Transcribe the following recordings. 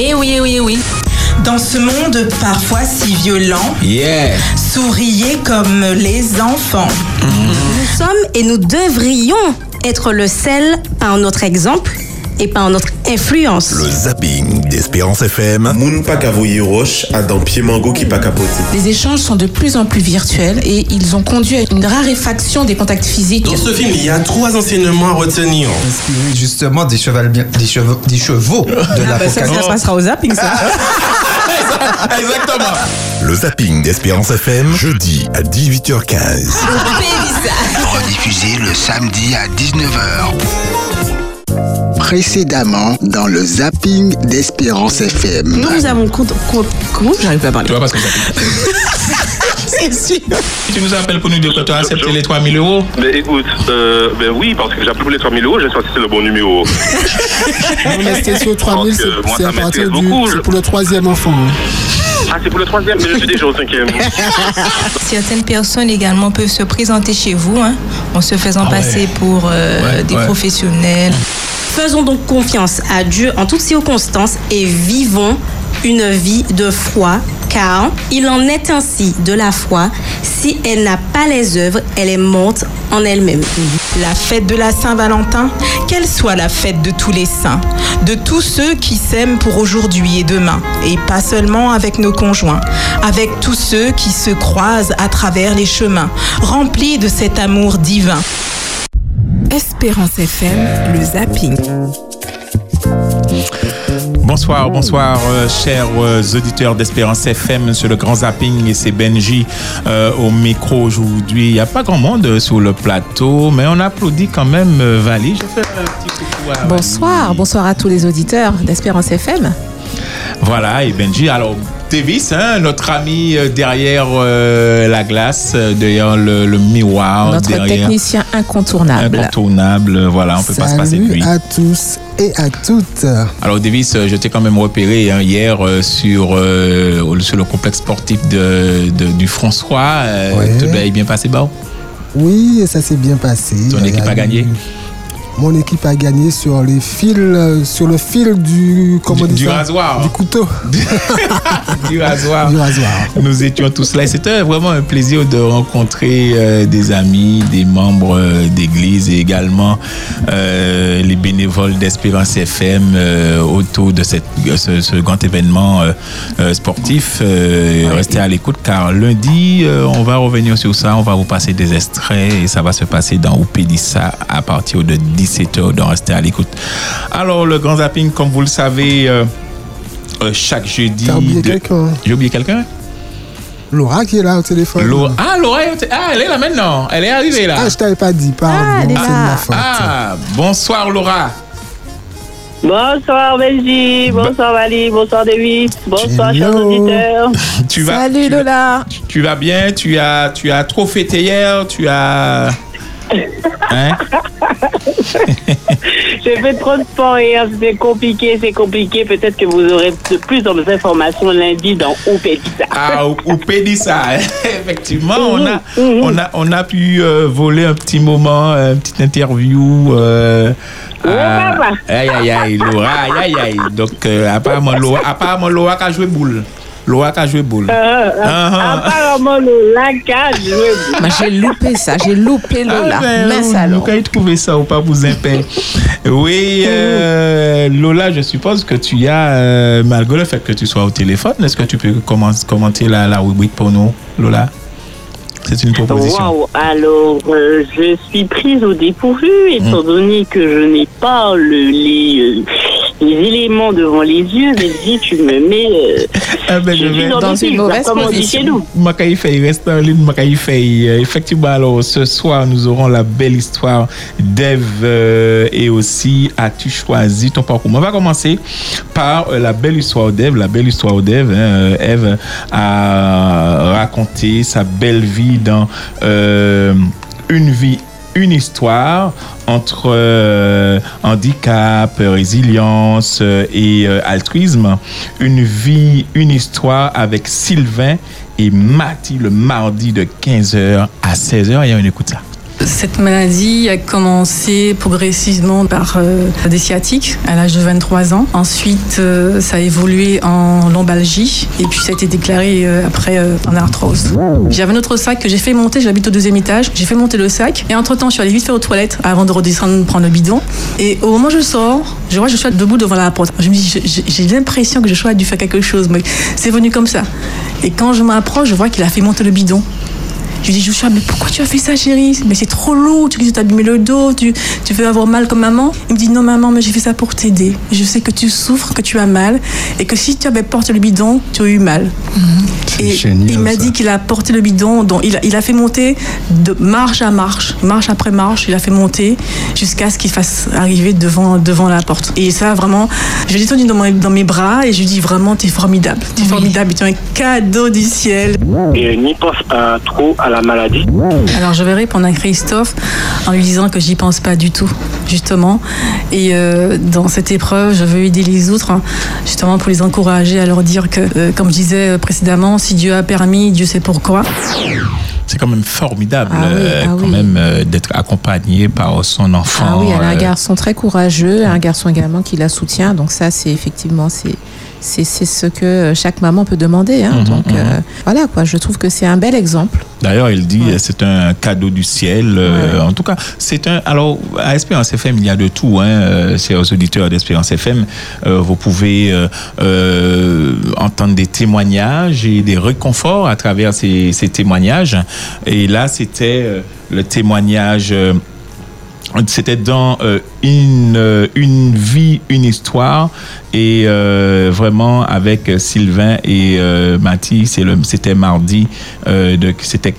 Eh oui, oui, oui. Dans ce monde parfois si violent, Yeah. souriez comme les enfants. Nous sommes et nous devrions être le sel par notre exemple et par notre influence. Le zapping d'Espérance FM. Moun pa ka voye roche a dan pied mango qui pa kapote. Les échanges sont de plus en plus virtuels et ils ont conduit à une raréfaction des contacts physiques. Dans ce film, il y a trois enseignements à retenir. Inspiré justement des chevaux, des chevaux, des chevaux de Ah bah ça, ça passera au zapping ça. Exactement. Le zapping d'Espérance FM. Jeudi à 18h15. Rediffusé le samedi à 19h. Précédemment dans le zapping d'Espérance FM. Nous vous avons compte. compte- Comment J'arrive pas à parler. Tu vois parce que C'est sûr. tu nous appelles pour nous dire que tu as accepté les 3000 euros. Ben écoute, euh, ben oui, parce que j'ai appelé pour les 3000 euros, j'ai senti que c'est le bon numéro. Non, mais c'était sur 3000, Parce que c'est ça à partir du. C'est pour le troisième enfant. hein. Ah, c'est pour le troisième, mais je suis déjà au cinquième. Certaines personnes également peuvent se présenter chez vous hein, en se faisant Ah ouais. passer pour euh, Ouais, des ouais. professionnels. Faisons donc confiance à Dieu en toutes circonstances et vivons une vie de foi, car il en est ainsi de la foi. Si elle n'a pas les œuvres, elle est morte en elle-même. La fête de la Saint-Valentin, qu'elle soit la fête de tous les saints, de tous ceux qui s'aiment pour aujourd'hui et demain, et pas seulement avec nos conjoints, avec tous ceux qui se croisent à travers les chemins, remplis de cet amour divin. Espérance FM, le zapping. Bonsoir, bonsoir, euh, chers euh, auditeurs d'Espérance FM sur le grand zapping et c'est Benji euh, au micro aujourd'hui. Il n'y a pas grand monde sur le plateau, mais on applaudit quand même euh, Vali. Je fais un petit coucou à Bonsoir, bonsoir à tous les auditeurs d'Espérance FM. Voilà, et Benji, alors Davis, hein, notre ami euh, derrière euh, la glace, euh, derrière le, le miroir, Notre derrière technicien incontournable. incontournable, voilà, on peut pas se passer de Salut lui. à tous et à toutes. Alors Davis, je t'ai quand même repéré hein, hier euh, sur, euh, sur le complexe sportif de, de- du François. Euh, Ouais. Tout est bien passé, Bao? Oui, ça s'est bien passé. Ton équipe a gagné? Mon équipe a gagné sur les fils, euh, sur le fil du, comment Du- du rasoir. du couteau, du rasoir. du rasoir. Nous étions tous là. et C'était vraiment un plaisir de rencontrer euh, des amis, des membres euh, d'église et également euh, les bénévoles d'Espérance FM autour de cette, ce, ce grand événement sportif. Restez à l'écoute car lundi, on va revenir sur ça. On va vous passer des extraits et ça va se passer dans Oupédissa à partir de 17h. Donc restez à l'écoute. Alors, le grand zapping, comme vous le savez, euh, euh, chaque jeudi. T'as oublié de- quelqu'un J'ai oublié quelqu'un? Laura qui est là au téléphone. Laura. Ah, Laura, est- ah, elle est là maintenant. Elle est arrivée là. Ah, je t'avais pas dit, pardon, Ah, c'est ma faute. Ah, bonsoir Laura. Bonsoir Benji, bonsoir Vali, bonsoir David, bonsoir chers auditeurs. Tu vas, Salut tu, Lola. tu vas bien? Tu as, tu as trop fêté hier? Tu as. Hein? J'ai fait trop de sport hier, c'était compliqué, c'est compliqué. Peut-être que vous aurez de plus d'informations lundi dans Oupédissa. Ah, ou, ou Pédissa. Effectivement, on a, on, a, on a pu euh, voler un petit moment, une petite interview. Euh, à- papa. aïe, aïe, aïe, Laura, aïe, aïe, aïe. Donc, euh, apparemment, Laura, apparemment, Laura qui a joué boule. Qui a joué boule. Euh, Ah, ah. apparemment, le lac joué. Bah, j'ai loupé ça, j'ai loupé Lola. Ah ben, Mince vous- alors. Vous avez trouvé ça ou pas, vous impère. Oui, euh, Lola, je suppose que tu as, euh, malgré le fait que tu sois au téléphone, est-ce que tu peux commen- commenter la, la rubrique pour nous, Lola? C'est une proposition. Waouh, alors euh, je suis prise au dépourvu étant donné que je n'ai pas le, les, euh, les éléments devant les yeux. Mais dis, tu me mets. euh, Ah ben, je vais- dans une mauvaise comme on dit position. chez nous. Macaï Faye, reste en ligne, Macaï Faye. Euh, Effectivement, alors ce soir, nous aurons la belle histoire d'Ève euh, et aussi As-tu choisi ton parcours? On va commencer par euh, la belle histoire d'Ève. La belle histoire d'Ève. hein. Euh, Ève a raconté sa belle vie dans euh, une vie une histoire entre euh, handicap, résilience euh, et euh, altruisme. Une vie, une histoire avec Sylvain et Mathie le mardi de 15h à 16h. Et on écoute ça. Cette maladie a commencé progressivement par euh, des sciatiques à l'âge de 23 ans. Ensuite, euh, ça a évolué en lombalgie et puis ça a été déclaré euh, après en arthrose. J'avais un autre sac que j'ai fait monter, j'habite au deuxième étage, j'ai fait monter le sac et entre-temps, je suis allée vite faire aux toilettes avant de redescendre prendre le bidon. Et au moment où je sors, je vois que je suis debout devant la porte. Je me dis, j'ai l'impression que je suis dû faire quelque chose, mais c'est venu comme ça. Et quand je m'approche, je vois qu'il a fait monter le bidon. Je lui dis, Joshua, mais pourquoi tu as fait ça, chérie? Mais c'est trop lourd, tu t'as abîmé le dos, tu, tu veux avoir mal comme maman? Il me dit, non, maman, mais j'ai fait ça pour t'aider. Je sais que tu souffres, que tu as mal, et que si tu avais porté le bidon, tu aurais eu mal. Et génial, il m'a dit qu'il a porté le bidon, donc il a, il a fait monter de marche à marche, marche après marche, il a fait monter jusqu'à ce qu'il fasse arriver devant, devant la porte. Et ça, vraiment, je l'ai tenu dans, mes- dans mes bras et je lui dis vraiment, t'es formidable, t'es formidable, tu es un cadeau du ciel. Et n'y pense pas trop à la maladie. Alors je vais répondre à Christophe en lui disant que j'y pense pas du tout, justement. Et euh, dans cette épreuve, je veux aider les autres, hein, justement pour les encourager à leur dire que, euh, comme je disais précédemment, si Dieu a permis, Dieu sait pourquoi. C'est quand même formidable Ah oui, euh, ah quand oui. même euh, d'être accompagné par son enfant. Ah oui, elle a un euh, garçon très courageux, un garçon également qui la soutient. Donc ça, c'est effectivement, c'est c'est ce que chaque maman peut demander. hein. Mhm, Donc mhm. euh, voilà quoi, je trouve que c'est un bel exemple. D'ailleurs, il dit euh, c'est un cadeau du ciel. euh, En tout cas, c'est un. Alors, à Espérance FM, il y a de tout. Hein, euh, chers auditeurs d'Espérance FM, Euh, vous pouvez euh, euh, entendre des témoignages et des réconforts à travers ces, ces témoignages. Et là, c'était euh, le témoignage. C'était dans euh, une, euh, une vie, une histoire. Et euh, vraiment, avec Sylvain et euh, Mathis, c'était mardi, c'était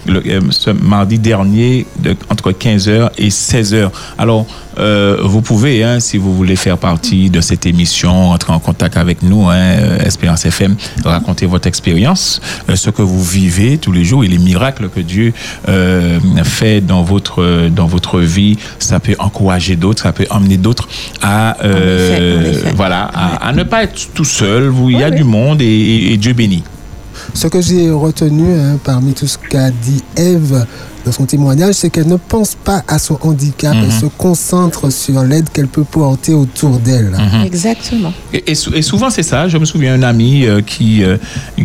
mardi dernier, de, entre 15h et 16h. Alors, euh, vous pouvez, hein, si vous voulez faire partie de cette émission, entrer en contact avec nous, hein, euh, Espérance FM, raconter votre expérience, euh, ce que vous vivez tous les jours et les miracles que Dieu euh, fait dans votre, dans votre vie. Ça peut encourager d'autres, ça peut emmener d'autres à, euh, En effet, en effet. voilà, à, à ne pas être tout seul. Vous, il y a du monde et, et- et Dieu bénit. Ce que j'ai retenu hein, parmi tout ce qu'a dit Eve dans son témoignage, c'est qu'elle ne pense pas à son handicap, Mhm. elle se concentre sur l'aide qu'elle peut porter autour d'elle. Mhm. Exactement. Et, et sou- et souvent, c'est ça. Je me souviens d'un ami euh, qui, euh,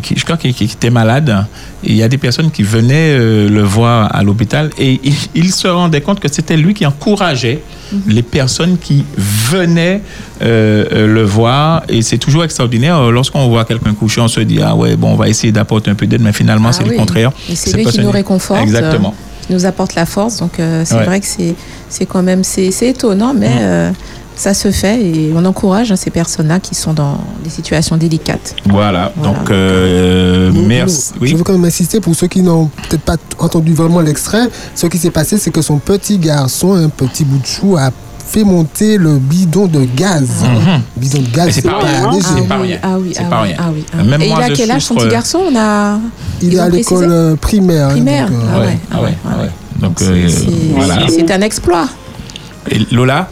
qui, je crois, qui, qui était malade. Et il y a des personnes qui venaient euh, le voir à l'hôpital et il, il se rendait compte que c'était lui qui encourageait les personnes qui venaient le voir. Et c'est toujours extraordinaire. Lorsqu'on voit quelqu'un couché, on se dit, ah ouais, bon, on va essayer d'apporter un peu d'aide, mais finalement, Ah c'est oui. le contraire. Et c'est lui qui nous réconforte. Exactement. Qui nous apporte la force. Donc euh, c'est Ouais. vrai que c'est c'est quand même c'est c'est étonnant, mais Mm. euh, ça se fait et on encourage hein, ces personnes-là qui sont dans des situations délicates. Voilà. Voilà. Donc, euh, Nous- merci. nous- Oui. Je veux quand même insister pour ceux qui n'ont peut-être pas entendu vraiment l'extrait. Ce qui s'est passé, c'est que son petit garçon, un petit bout de chou, a fait monter le bidon de gaz. Mhm. Bidon de gaz, c'est pas pas rien. léger. C'est pas rien. Ah oui, C'est ah pas oui, rien. ah oui, ah oui. Même Et moi, il a quel âge son petit garçon? On a Il est à l'école euh, primaire. hein, primaire. donc, euh, Ah ouais, Ouais, ah ouais, ah ouais. Donc, C'est- euh, c'est- voilà. c'est un exploit. Et Lola?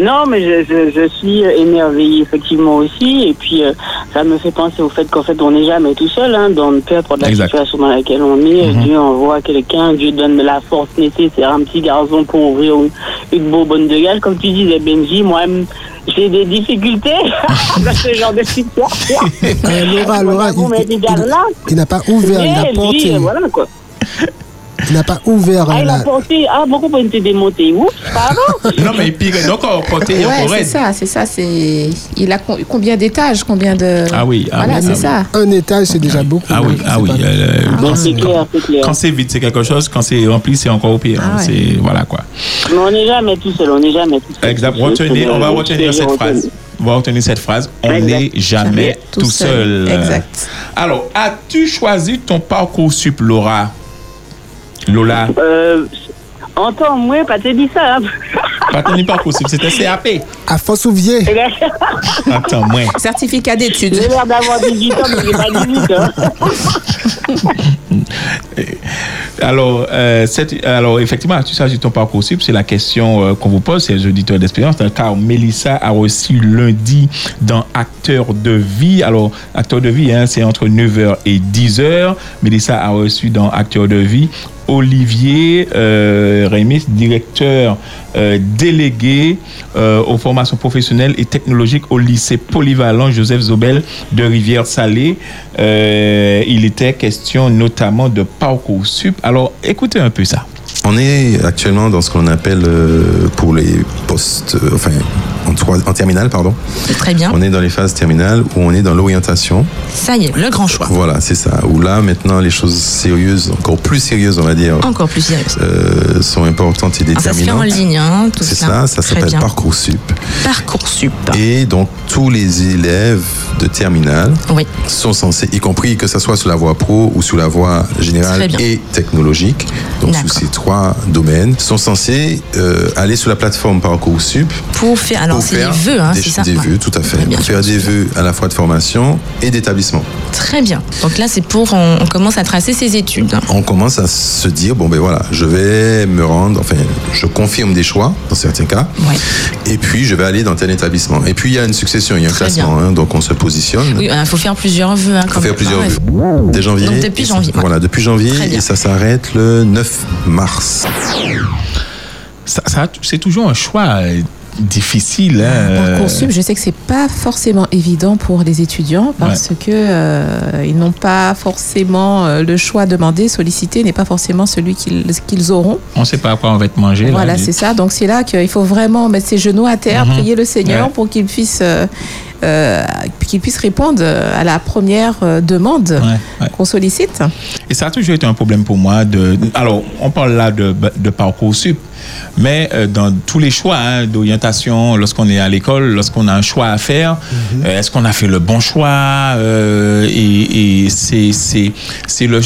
Non, mais je, je, je suis émerveillée effectivement aussi. Et puis, euh, ça me fait penser au fait qu'en fait, on n'est jamais tout seul. Hein, dans, peu importe la Exact. situation dans laquelle on est, Mhm. Dieu envoie quelqu'un, Dieu donne la force nécessaire un petit garçon pour ouvrir une, une bonbonne de gaz. Comme tu disais, Benji, moi-même, j'ai des difficultés dans ce genre de situation. Euh, Laura, Laura, il- n'a pas ouvert la porte. euh, voilà quoi. Il n'a pas ouvert Ah, il a la, pensé, ah, beaucoup pour te démonter. Ouf, pardon? Non, mais pire, donc, on portait Ouais, encore c'est ça, c'est ça. C'est il a com- combien d'étages, combien de Ah oui, ah voilà, oui, c'est ah ça. un étage, c'est déjà beaucoup. Ah oui, ah oui. euh, quand c'est clair, c'est clair. quand c'est vide, c'est quelque chose. Quand c'est rempli, c'est encore au pire. Ah ouais. C'est voilà quoi. Mais on n'est jamais tout seul, on n'est jamais tout seul. Exact. Retenez, on va retenir cette phrase. On va retenir cette phrase. On n'est jamais Jamais tout, tout seul. seul. Exact. Alors, as-tu choisi ton parcours sup, Laura? Lola, Euh, entends, moi, pas te dit ça. Hein. pas ton parcours sup, c'était CAP. À Fossouvier. Attends, moi. Certificat d'études. J'ai l'air d'avoir 18 ans, mais j'ai pas 18 ans. Alors, euh, cette- alors effectivement, tu sais, ton parcours sup, c'est la question euh, qu'on vous pose, c'est les auditeurs d'expérience, car Mélissa a reçu lundi dans Acteur de vie. Alors, Acteur de vie, hein, c'est entre 9h et 10h. Mélissa a reçu dans Acteur de vie Olivier euh, Rémy, directeur euh, délégué euh, aux formations professionnelles et technologiques au lycée polyvalent Joseph Zobel de Rivière-Salée. Euh, il était question notamment de Parcoursup. Alors, écoutez un peu ça. On est actuellement dans ce qu'on appelle pour les postes, trois, en terminale, pardon. Très bien. On est dans les phases terminales où on est dans l'orientation. Ça y est, le grand choix. Voilà, c'est ça. Où là, maintenant, les choses sérieuses, encore plus sérieuses, on va dire, Encore plus sérieux. euh, sont importantes et Ah, ça se fait déterminantes. en ligne, hein, tout C'est ça. ça, ça Très s'appelle. Parcoursup. Parcoursup. Et donc, tous les élèves de terminale Oui. sont censés, y compris que ce soit sous la voie pro ou sous la voie générale et technologique, donc sous ces trois domaines, sont censés euh, aller sur la plateforme Parcoursup Pour faire, alors pour faire vœux, hein, des, c'est ça des Ouais. vœux, tout à fait. Faire des vœux à la fois de formation et d'établissement. Très bien. Donc là, c'est pour, on, on commence à tracer ses études. On commence à se dire, bon ben voilà, je vais me rendre, enfin, je confirme des choix, dans certains cas, et puis je vais aller dans tel établissement. Et puis il y a une succession, il y a un Très classement, hein, donc on se positionne. Oui, il faut faire plusieurs vœux. Hein, Il faut quand faire même. plusieurs Ouais. vœux. Dès janvier. Donc depuis janvier, ouais. Voilà, depuis janvier et ça s'arrête le 9 mars. Ça, ça- c'est toujours un choix euh, difficile. hein, Parcoursup, je sais que c'est pas forcément évident pour les étudiants parce que euh, ils n'ont pas forcément euh, le choix demandé, sollicité n'est pas forcément celui qu'ils qu'ils auront. On ne sait pas à quoi on va être mangé. là. Voilà, c'est ça. Donc c'est là qu'il faut vraiment mettre ses genoux à terre, Mhm. prier le Seigneur Ouais. pour qu'il puisse euh, euh, qu'il puisse répondre à la première euh, demande qu'on sollicite. Et ça a toujours été un problème pour moi. De, alors, on parle là de, de Parcoursup, mais euh, dans tous les choix hein, d'orientation, lorsqu'on est à l'école, lorsqu'on a un choix à faire, euh, est-ce qu'on a fait le bon choix euh, Et, et c'est le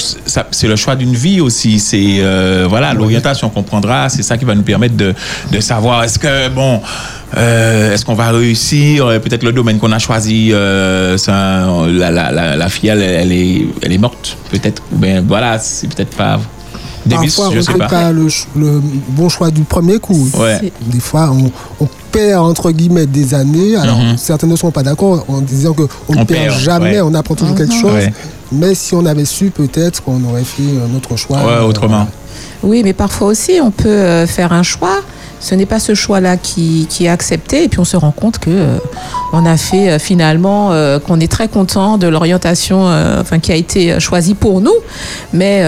le choix d'une vie aussi. C'est voilà l'orientation qu'on prendra, c'est ça qui va nous permettre de de savoir est-ce que bon. euh, Est-ce qu'on va réussir Peut-être le domaine qu'on a choisi, euh, un- la, la, la, la fille, elle, elle est, elle est morte, peut-être. Ou bien voilà, c'est peut-être pas. Davis, Parfois, je on sais ne fait pas. pas le, bon choix du premier coup. Ouais. Des fois, on, on perd entre guillemets des années. Alors, Mhm. certains ne sont pas d'accord en disant qu'on On ne perd perd, jamais, ouais. on apprend toujours quelque Mhm. chose. Ouais. Mais si on avait su, peut-être qu'on aurait fait un autre choix. Ouais, autrement. Oui, mais parfois aussi, on peut euh, faire un choix. Ce n'est pas ce choix-là qui, qui est accepté, et puis on se rend compte que euh, on a fait euh, finalement euh, qu'on est très content de l'orientation, enfin qui a été choisie pour nous, mais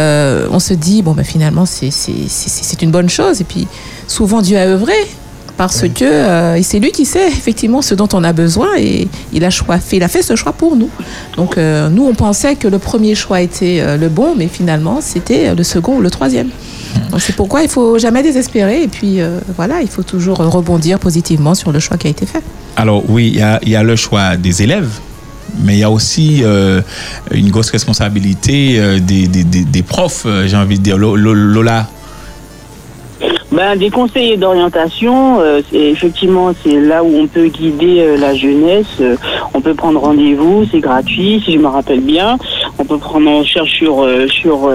on se dit bon ben finalement c'est une bonne chose, et puis souvent Dieu a œuvré parce que euh, c'est lui qui sait effectivement ce dont on a besoin. Et il a choix fait, il a fait ce choix pour nous. Donc euh, nous on pensait que le premier choix était euh, le bon, mais finalement c'était le second ou le troisième. C'est pourquoi il faut jamais désespérer et puis euh, voilà, il faut toujours rebondir positivement sur le choix qui a été fait. Alors oui, il y a, le choix des élèves, mais il y a aussi euh, une grosse responsabilité euh, des, des, profs, j'ai envie de dire. Lo- Lo- Lola, Ben, des conseillers d'orientation, euh, effectivement, c'est là où on peut guider euh, la jeunesse. Euh, on peut prendre rendez-vous, c'est gratuit, si je me rappelle bien. On peut prendre, on cherche sur sur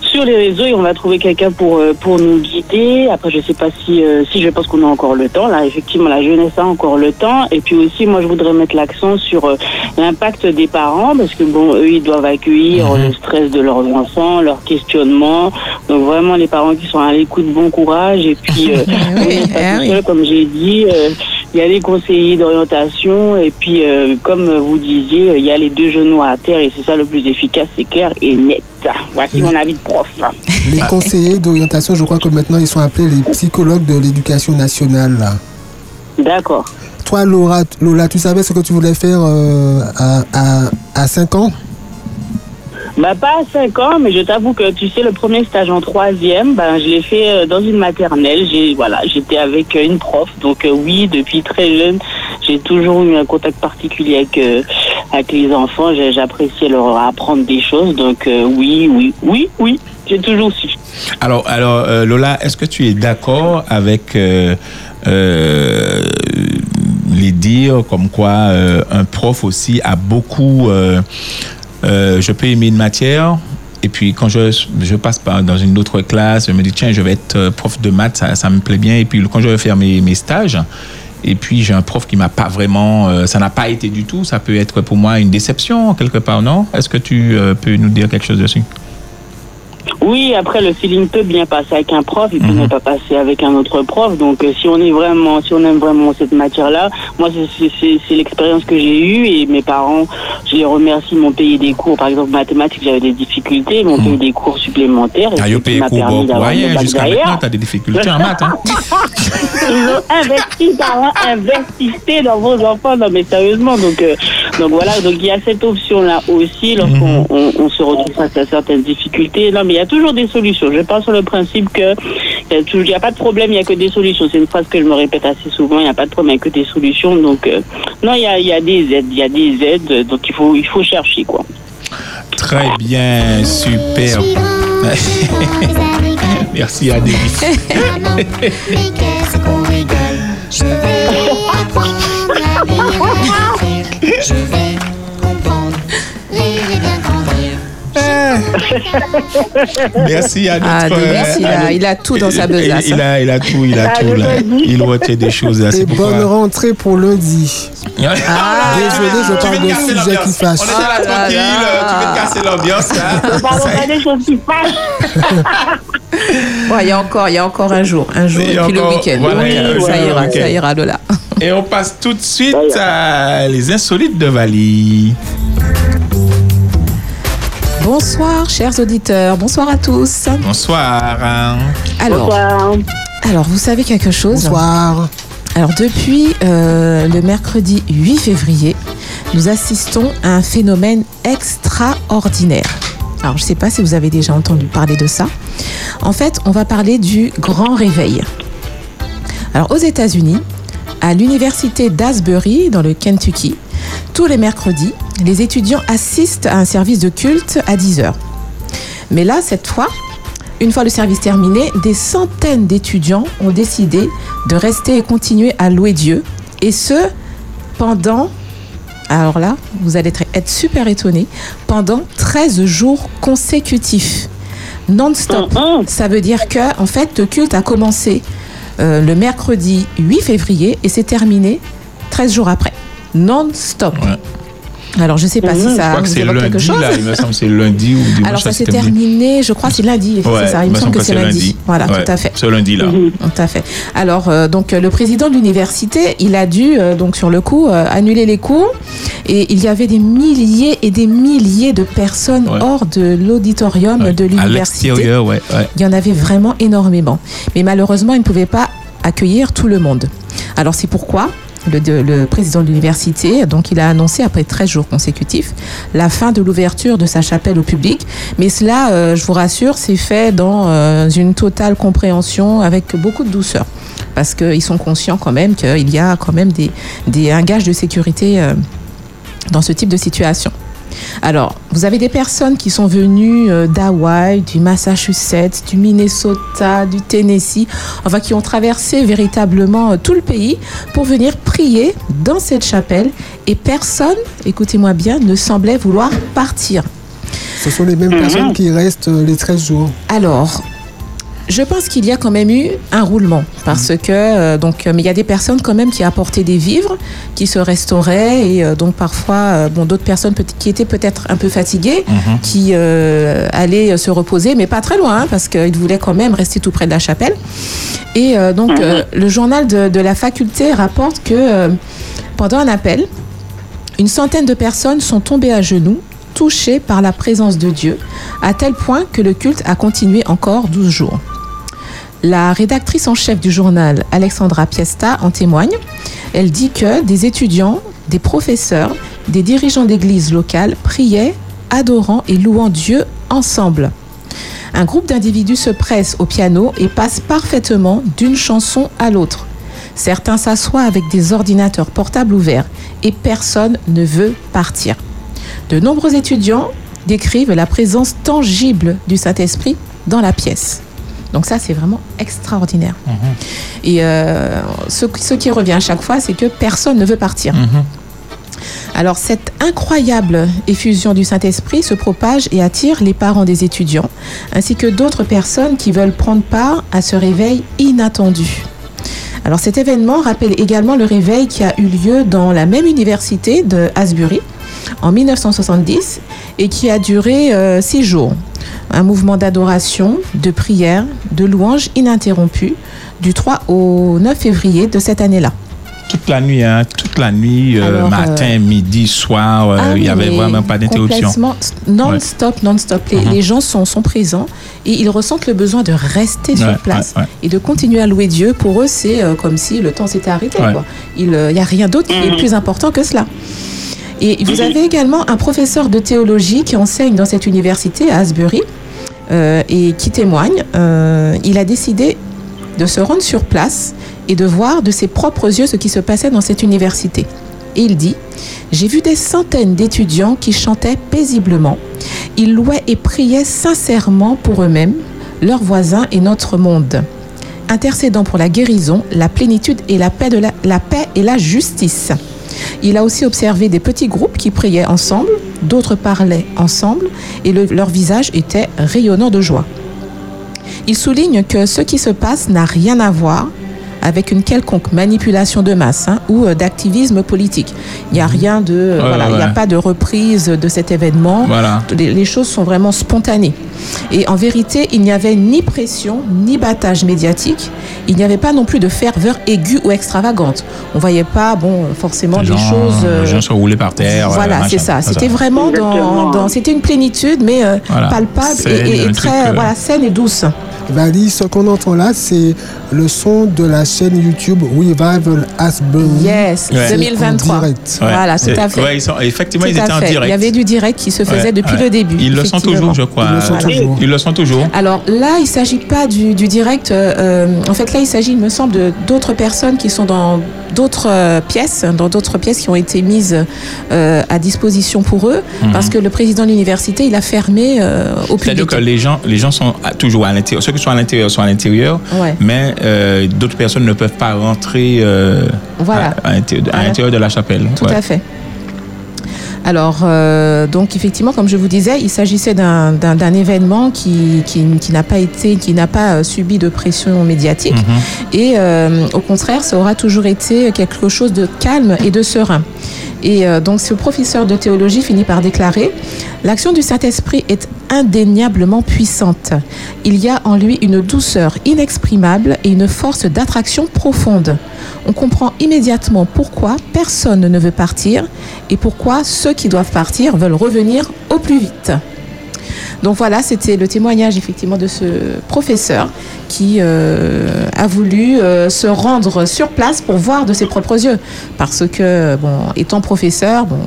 sur les réseaux et on va trouver quelqu'un pour pour nous guider. Après, je sais pas si si je pense qu'on a encore le temps. Là, effectivement, la jeunesse a encore le temps. Et puis aussi, moi, je voudrais mettre l'accent sur l'impact des parents parce que bon, eux, ils doivent accueillir le stress de leurs enfants, leurs questionnements. Donc vraiment, les parents qui sont à l'écoute, bon courage. Et puis, euh, tout seul, comme j'ai dit. euh, il y a les conseillers d'orientation et puis, euh, comme vous disiez, il y a les deux genoux à terre et c'est ça le plus efficace, c'est clair et net. Voici mon avis de prof. Les conseillers d'orientation, je crois que maintenant ils sont appelés les psychologues de l'éducation nationale. D'accord. Toi, Laura, Lola, tu savais ce que tu voulais faire euh, à, à, à 5 ans? Bah, pas à 5 ans, mais je t'avoue que tu sais, le premier stage en troisième, ben, je l'ai fait euh, dans une maternelle. J'ai, voilà, j'étais avec euh, une prof. Donc, euh, oui, depuis très jeune, j'ai toujours eu un contact particulier avec, avec les enfants. J'appréciais leur apprendre des choses. Donc, oui, oui, oui, oui, j'ai toujours su. alors, alors Lola, est-ce que tu es d'accord avec les dires comme quoi un prof aussi a beaucoup. Euh, je peux aimer une matière. Et puis quand je, je passe par, dans une autre classe, je me dis tiens, je vais être euh, prof de maths, ça, me plaît bien. Et puis quand je vais faire mes, mes stages, et puis j'ai un prof qui m'a pas vraiment, euh, ça n'a pas été du tout, ça peut être pour moi une déception quelque part, non? Est-ce que tu peux nous dire quelque chose dessus? Oui, après le feeling peut bien passer avec un prof, il peut Mhm. ne pas passer avec un autre prof. Donc euh, si on est vraiment, si on aime vraiment cette matière-là, moi c'est- l'expérience que j'ai eue et mes parents, je les remercie, m'ont payé des cours. Par exemple mathématiques, j'avais des difficultés, ils m'ont payé des cours supplémentaires. et Ah, yo m'a cours permis bon, d'avoir ouais, jusqu'à maintenant, t'as des difficultés en maths. Hein. Ils ont investi, parents, investissez dans vos enfants. Non, mais sérieusement. Donc, euh, donc voilà. Donc il y a cette option-là aussi lorsqu'on on, on se retrouve face à certaines difficultés. Non, mais y a toujours des solutions. Je pense sur le principe que il a n'y a pas de problème, il n'y a que des solutions. C'est une phrase que je me répète assez souvent. Il n'y a pas de problème, il n'y a que des solutions. Donc euh, non, il y a, il y a des aides, il y a des aides. Donc il faut, il faut chercher quoi. Très bien, super. Merci à Davis. Merci à notre... Ah, Davis, il a- il a tout dans sa besace, Il, il a, il a tout, il a Ah, tout je là. Il retient des choses là. Et pourquoi... bonne rentrée pour lundi. Ah, Désolé, je parle de sujet qui fâche. On était là tranquille, tu veux te casser l'ambiance pas des choses qui fâchent. Ouais, il y a encore, il y a encore un jour, un jour et puis le encore- week-end. voilà, Oui, le ça ira, week-end. ça ira de là. Et on passe tout de suite à les insolites de Vali. Bonsoir, chers auditeurs. Bonsoir à tous. Bonsoir. Alors, alors vous savez quelque chose Bonsoir. Alors, depuis euh, le mercredi 8 février, nous assistons à un phénomène extraordinaire. Alors, je ne sais pas si vous avez déjà entendu parler de ça. En fait, on va parler du grand réveil. Alors, aux États-Unis, à l'université d'Asbury, dans le Kentucky, tous les mercredis, les étudiants assistent à un service de culte à 10 heures. Mais là, cette fois, une fois le service terminé, des centaines d'étudiants ont décidé de rester et continuer à louer Dieu. Et ce, pendant, alors là, vous allez être- être super étonnés, pendant 13 jours consécutifs. Non-stop. Ça veut dire que, en fait, le culte a commencé euh, le mercredi 8 février et s'est terminé 13 jours après. Non-stop. Alors, je ne sais pas si je ça crois que c'est lundi chose. là. Il me semble que c'est lundi ou dimanche. Alors ça s'est terminé. je crois, c'est lundi. Ouais, ça, il me semble que c'est lundi. Voilà, Ouais, tout à fait. Ce lundi là. Tout à fait. Alors, euh, donc, euh, le président de l'université, il a dû, euh, donc, sur le coup, euh, annuler les cours. Et il y avait des milliers et des milliers de personnes hors de l'auditorium de À l'université. l'extérieur, ouais. ouais. Il y en avait vraiment énormément. Mais malheureusement, il ne pouvait pas accueillir tout le monde. Alors c'est pourquoi le, de- le président de l'université, donc il a annoncé après 13 jours consécutifs la fin de l'ouverture de sa chapelle au public. Mais cela, euh, je vous rassure, c'est fait dans euh, une totale compréhension avec beaucoup de douceur. Parce qu'ils sont conscients quand même qu'il y a quand même des, des, un gage de sécurité euh, dans ce type de situation. Alors, vous avez des personnes qui sont venues euh, d'Hawaï, du Massachusetts, du Minnesota, du Tennessee, enfin qui ont traversé véritablement euh, tout le pays pour venir prier dans cette chapelle et personne, écoutez-moi bien, ne semblait vouloir partir. Ce sont les mêmes personnes qui restent euh, les 13 jours. Alors, je pense qu'il y a quand même eu un roulement parce que euh, donc euh, mais il y a des personnes quand même qui apportaient des vivres, qui se restauraient et euh, donc parfois euh, bon d'autres personnes qui étaient peut-être un peu fatiguées, Mhm. qui allaient se reposer mais pas très loin hein, parce qu'ils voulaient quand même rester tout près de la chapelle. Et donc euh, le journal de, de la faculté rapporte que pendant un appel, une centaine de personnes sont tombées à genoux, touchées par la présence de Dieu, à tel point que le culte a continué encore 12 jours. La rédactrice en chef du journal, Alexandra Piesta, en témoigne. Elle dit que des étudiants, des professeurs, des dirigeants d'églises locales priaient, adorant et louant Dieu ensemble. Un groupe d'individus se presse au piano et passe parfaitement d'une chanson à l'autre. Certains s'assoient avec des ordinateurs portables ouverts et personne ne veut partir. De nombreux étudiants décrivent la présence tangible du Saint-Esprit dans la pièce. Donc ça, c'est vraiment extraordinaire. Et euh, ce, ce qui revient à chaque fois, c'est que personne ne veut partir. Alors cette incroyable effusion du Saint-Esprit se propage et attire les parents des étudiants, ainsi que d'autres personnes qui veulent prendre part à ce réveil inattendu. Alors cet événement rappelle également le réveil qui a eu lieu dans la même université de Asbury en 1970 et qui a duré euh, six jours. Un mouvement d'adoration, de prière, de louange ininterrompu du 3 au 9 février de cette année-là. Toute la nuit, hein, toute la nuit, euh, Alors, matin, midi, soir, euh, Ah il n'y avait vraiment pas d'interruption. Non-stop, non-stop. Les, Mhm. les gens sont, sont présents et ils ressentent le besoin de rester sur place ouais, et de continuer à louer Dieu. Pour eux, c'est euh, comme si le temps s'était arrêté. Quoi. Il n'y a rien d'autre qui est plus important que cela. Et vous avez également un professeur de théologie qui enseigne dans cette université à Asbury euh, et qui témoigne. Euh, il a décidé de se rendre sur place et de voir de ses propres yeux ce qui se passait dans cette université. Et il dit, j'ai vu des centaines d'étudiants qui chantaient paisiblement. Ils louaient et priaient sincèrement pour eux-mêmes, leurs voisins et notre monde, intercédant pour la guérison, la plénitude et la paix, de la, la paix et la justice. Il a aussi observé des petits groupes qui priaient ensemble, d'autres parlaient ensemble, et le- leur visage était rayonnant de joie. Il souligne que ce qui se passe n'a rien à voir avec une quelconque manipulation de masse hein, ou euh, d'activisme politique. Il n'y a rien de, euh, Ouais, voilà, il n'y a pas de reprise de cet événement. Voilà. Les, les choses sont vraiment spontanées. Et en vérité, il n'y avait ni pression, ni battage médiatique. Il n'y avait pas non plus de ferveur aiguë ou extravagante. On voyait pas, bon, forcément Les des gens- choses. euh, Les gens se roulaient par terre. voilà, c'est ça. C'était vraiment dans, Exactement. dans- c'était une plénitude, mais euh, Voilà. palpable et, et- et un très, truc, euh, voilà, saine et douce. Valérie, ce qu'on entend là, c'est le son de la chaîne YouTube Revival Asbury. Yes, Ouais. 2023. En direct. Ouais. Voilà, tout C'est- à fait. ouais, ils sont- effectivement, Tout ils étaient en direct. Il y avait du direct qui se faisait Ouais, depuis ouais. le début. Ils le sont toujours, je crois. Ils le sont Voilà. toujours. Ils le sont toujours. Alors là, il ne s'agit pas du, du direct. euh, euh, en fait, là, il s'agit, il me semble, de d'autres personnes qui sont dans d'autres euh, pièces, dans d'autres pièces qui ont été mises euh, à disposition pour eux, Mhm. parce que le président de l'université, il a fermé euh, au C'est-à-dire public. que les gens, les gens sont toujours à l'intérieur. Ceux qui sont à l'intérieur sont à l'intérieur, Ouais. mais euh, d'autres personnes ne peuvent pas rentrer euh, Voilà. à, à l'intérieur de la chapelle. Tout Ouais. à fait. Alors, euh, donc effectivement, comme je vous disais, il s'agissait d'un- événement qui, qui, qui n'a pas été, qui n'a pas euh, subi de pression médiatique. Mhm. Et euh, au contraire, ça aura toujours été quelque chose de calme et de serein. Et euh, donc ce professeur de théologie finit par déclarer, l'action du Saint-Esprit est indéniablement puissante. Il y a en lui une douceur inexprimable et une force d'attraction profonde. On comprend immédiatement pourquoi personne ne veut partir et pourquoi ceux qui doivent partir veulent revenir au plus vite. Donc voilà, c'était le témoignage effectivement de ce professeur qui euh, a voulu euh, se rendre sur place pour voir de ses propres yeux. Parce que, bon, étant professeur, bon,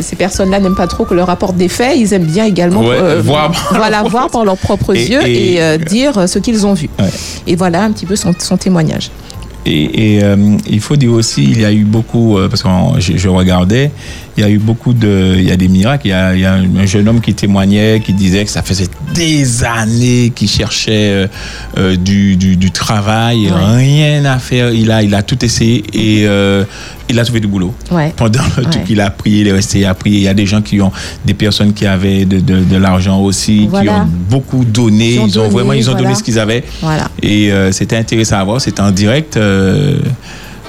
ces personnes-là n'aiment pas trop que leur apporte des faits, ils aiment bien également Ouais, voir par voilà, leurs voir par leurs propres Et- yeux et, et- euh, dire ce qu'ils ont vu. Ouais. Et voilà un petit peu son, son témoignage. Et, et, euh, il faut dire aussi, il y a eu beaucoup, euh, parce que je, je regardais, il y a eu beaucoup de, il y a des miracles. Il y a, il y a un jeune homme qui témoignait, qui disait que ça faisait des années qu'il cherchait euh, euh, du, du, du travail, rien à faire. Il a, il a tout essayé et euh, il a trouvé du boulot. Ouais. Pendant le truc, Ouais. il a prié, il est resté à prier. Il y a des gens qui ont, des personnes qui avaient de, de, de l'argent aussi, qui ont beaucoup donné. Ils Ils ont ont, donné, vraiment, ils ont voilà. donné ce qu'ils avaient. Voilà. Et euh, c'était intéressant à voir, c'était en direct.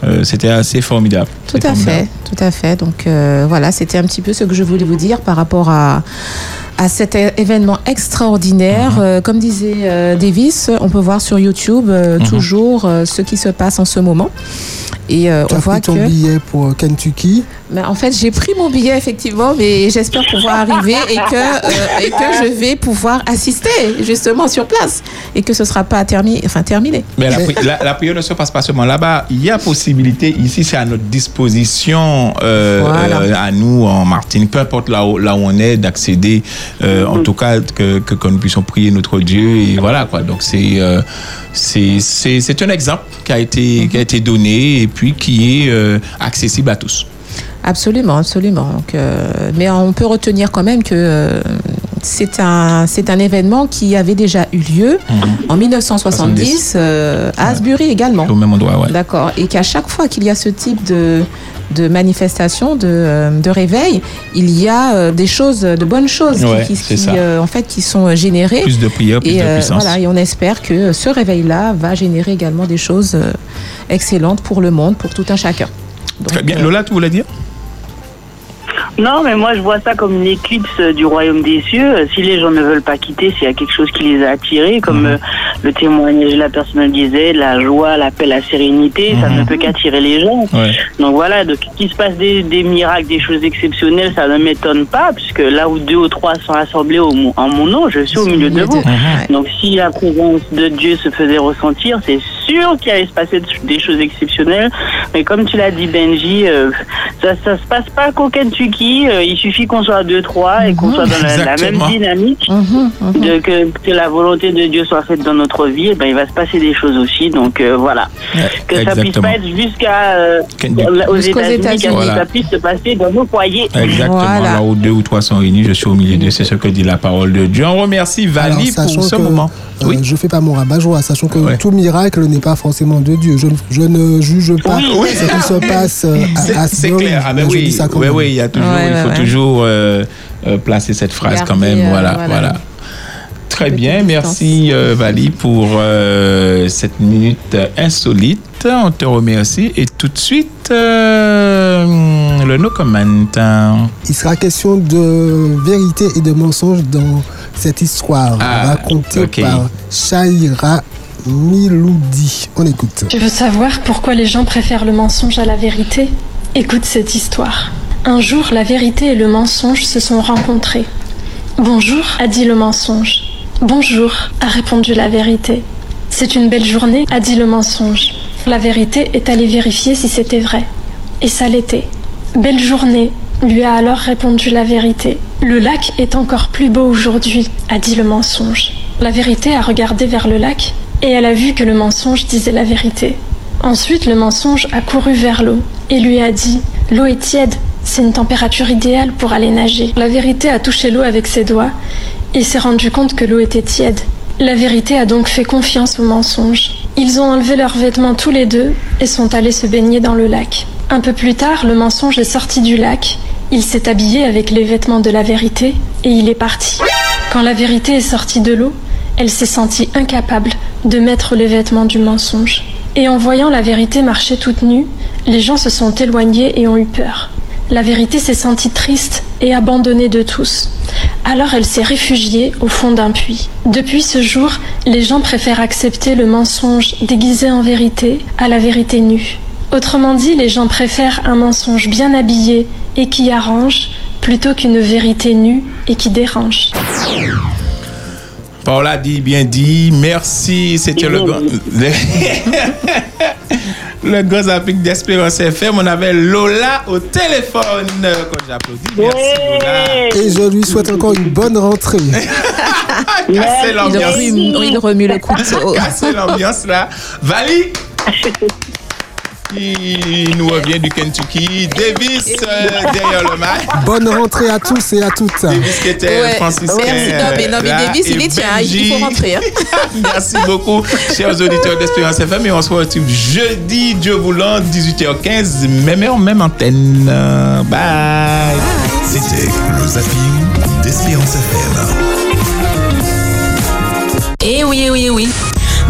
Euh, c'était assez formidable. Tout à formidable. fait, tout à fait. Donc euh, voilà, c'était un petit peu ce que je voulais vous dire par rapport à, à cet événement extraordinaire. Mhm. Euh, comme disait Davis, on peut voir sur YouTube Mhm. toujours ce qui se passe en ce moment. Et euh, Tu on as voit pris ton que... billet pour Kentucky. Mais en fait, j'ai pris mon billet effectivement, mais j'espère pouvoir arriver et que, euh, et que je vais pouvoir assister justement sur place et que ce ne sera pas terminé. Enfin, terminé. Mais la, pri- la- la prière ne se passe pas seulement là-bas. Il y a possibilité, ici, c'est à notre disposition, euh, Voilà. euh, à nous, en Martinique, peu importe là où, là où on est, d'accéder, euh, en tout cas, que, que, que nous puissions prier notre Dieu. Et voilà, quoi. Donc, c'est euh, c'est c'est- c'est un exemple qui a, été, qui a été donné et puis qui est euh, accessible à tous. Absolument, absolument. Euh, mais on peut retenir quand même que euh, c'est un, c'est un événement qui avait déjà eu lieu en 1970 euh, à Asbury également. Au même endroit, ouais. D'accord. Et qu'à chaque fois qu'il y a ce type de, de manifestation, de, euh, de réveil, il y a euh, des choses, de bonnes choses qui- Ouais, qui, c'est qui, ça. euh, en fait, qui sont générées. Plus de prière, plus et, de puissance. voilà, et on espère que ce réveil-là va générer également des choses excellentes pour le monde, pour tout un chacun. Donc, Très bien. Lola, tu voulais dire? Non, mais moi je vois ça comme une éclipse euh, du royaume des cieux. Euh, Si les gens ne veulent pas quitter, s'il y a quelque chose qui les a attirés, comme euh, le témoignage de la personne disait, la joie, la paix, la sérénité, ça ne peut qu'attirer les gens. Donc voilà, donc qu'il se passe des, des miracles, des choses exceptionnelles, ça ne m'étonne pas, puisque là où deux ou trois sont assemblés au en mon nom, je suis au milieu de vous. Donc si la présence de Dieu se faisait ressentir, c'est sûr qu'il allait se passer des choses exceptionnelles. Mais comme tu l'as dit Benji, euh, ça ça se passe pas qu'au Kentucky. euh, il suffit qu'on soit deux trois et qu'on soit dans la, la même Exactement. dynamique, de que, que la volonté de Dieu soit faite dans notre vie. Et ben il va se passer des choses aussi. Donc euh, voilà, que ça puisse exactement. pas être jusqu'à euh, aux Jusqu'aux États-Unis, que Voilà. ça puisse se passer dans nos foyers. Exactement. Voilà. Là où deux ou trois sont réunis, je suis au milieu d'eux. C'est ce que dit la parole de Dieu. On remercie Alors, Vali sachant pour ce que, moment. euh, je fais pas mon rabat-joie, sachant que tout miracle n'est pas forcément de Dieu. Je, ne- je ne juge pas Oui. ce qui se passe euh, C'est- à, à C'est clair. Ah ben oui, oui, il y a toujours, Ouais, il faut ouais. toujours euh, euh, placer cette phrase quand même. euh, voilà, voilà. voilà. Très bien, merci euh, Vali pour euh, cette minute insolite. On te remercie et tout de suite euh, le no comment. Il sera question de vérité et de mensonge dans cette histoire Ah, racontée ok. par Shaira Miloudi. On écoute. Tu veux savoir pourquoi les gens préfèrent le mensonge à la vérité? Écoute cette histoire. Un jour, la vérité et le mensonge se sont rencontrés. Bonjour, a dit le mensonge. Bonjour, a répondu la vérité. C'est une belle journée, a dit le mensonge. La vérité est allée vérifier si c'était vrai. Et ça l'était. Belle journée, lui a alors répondu la vérité. Le lac est encore plus beau aujourd'hui, a dit le mensonge. La vérité a regardé vers le lac et elle a vu que le mensonge disait la vérité. Ensuite, le mensonge a couru vers l'eau et lui a dit L'eau est tiède, c'est une température idéale pour aller nager. La vérité a touché l'eau avec ses doigts et s'est rendu compte que l'eau était tiède. La vérité a donc fait confiance au mensonge. Ils ont enlevé leurs vêtements tous les deux et sont allés se baigner dans le lac. Un peu plus tard, le mensonge est sorti du lac. Il s'est habillé avec les vêtements de la vérité et il est parti. Quand la vérité est sortie de l'eau, elle s'est sentie incapable de mettre les vêtements du mensonge. Et en voyant la vérité marcher toute nue, les gens se sont éloignés et ont eu peur. La vérité s'est sentie triste et abandonnée de tous. Alors elle s'est réfugiée au fond d'un puits. Depuis ce jour, les gens préfèrent accepter le mensonge déguisé en vérité à la vérité nue. Autrement dit, les gens préfèrent un mensonge bien habillé et qui arrange plutôt qu'une vérité nue et qui dérange. Paula dit bien dit. Merci. C'était le grand. Le gros zapping d'Espérance FM. On avait Lola au téléphone. Quand j'applaudis. Merci Lola. Et je lui souhaite encore une bonne rentrée. Casser l'ambiance. Il remue, il remue le couteau. Casser l'ambiance là. Vali? Il nous revient du Kentucky. Davis euh, derrière le match. Bonne rentrée à tous et à toutes. Davis qui était Ouais, franciscain. merci. Non, mais- non, mais là, Davis, il est tien, il faut rentrer, hein. merci beaucoup, chers auditeurs d'Espérance FM. Et on se retrouve jeudi, Dieu voulant, 18h15, même heure, même antenne. Bye. C'était le zapping d'Espérance FM. Eh oui, oui, oui.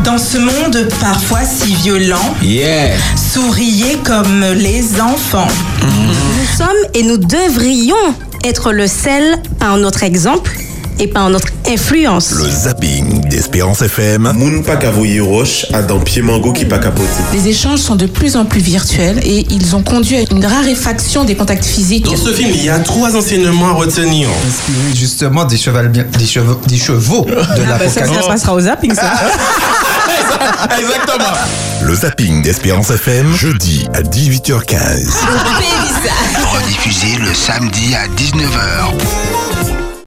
Dans ce monde parfois si violent, Yeah. souriez comme les enfants. Nous sommes et nous devrions être le sel par notre exemple et par notre influence. Le zapping d'Espérance FM. Moun pa kavoye roche a dan pied mango qui pa capote. Les échanges sont de plus en plus virtuels et ils ont conduit à une raréfaction des contacts physiques. Dans ce film, il y a trois enseignements à retenir. Inspiré justement des, bien- des, chevaux, des chevaux de Ah bah ça, ça passera au zapping, ça. Exactement. Le zapping d'Espérance FM, jeudi à 18h15. Rediffusé le samedi à 19h.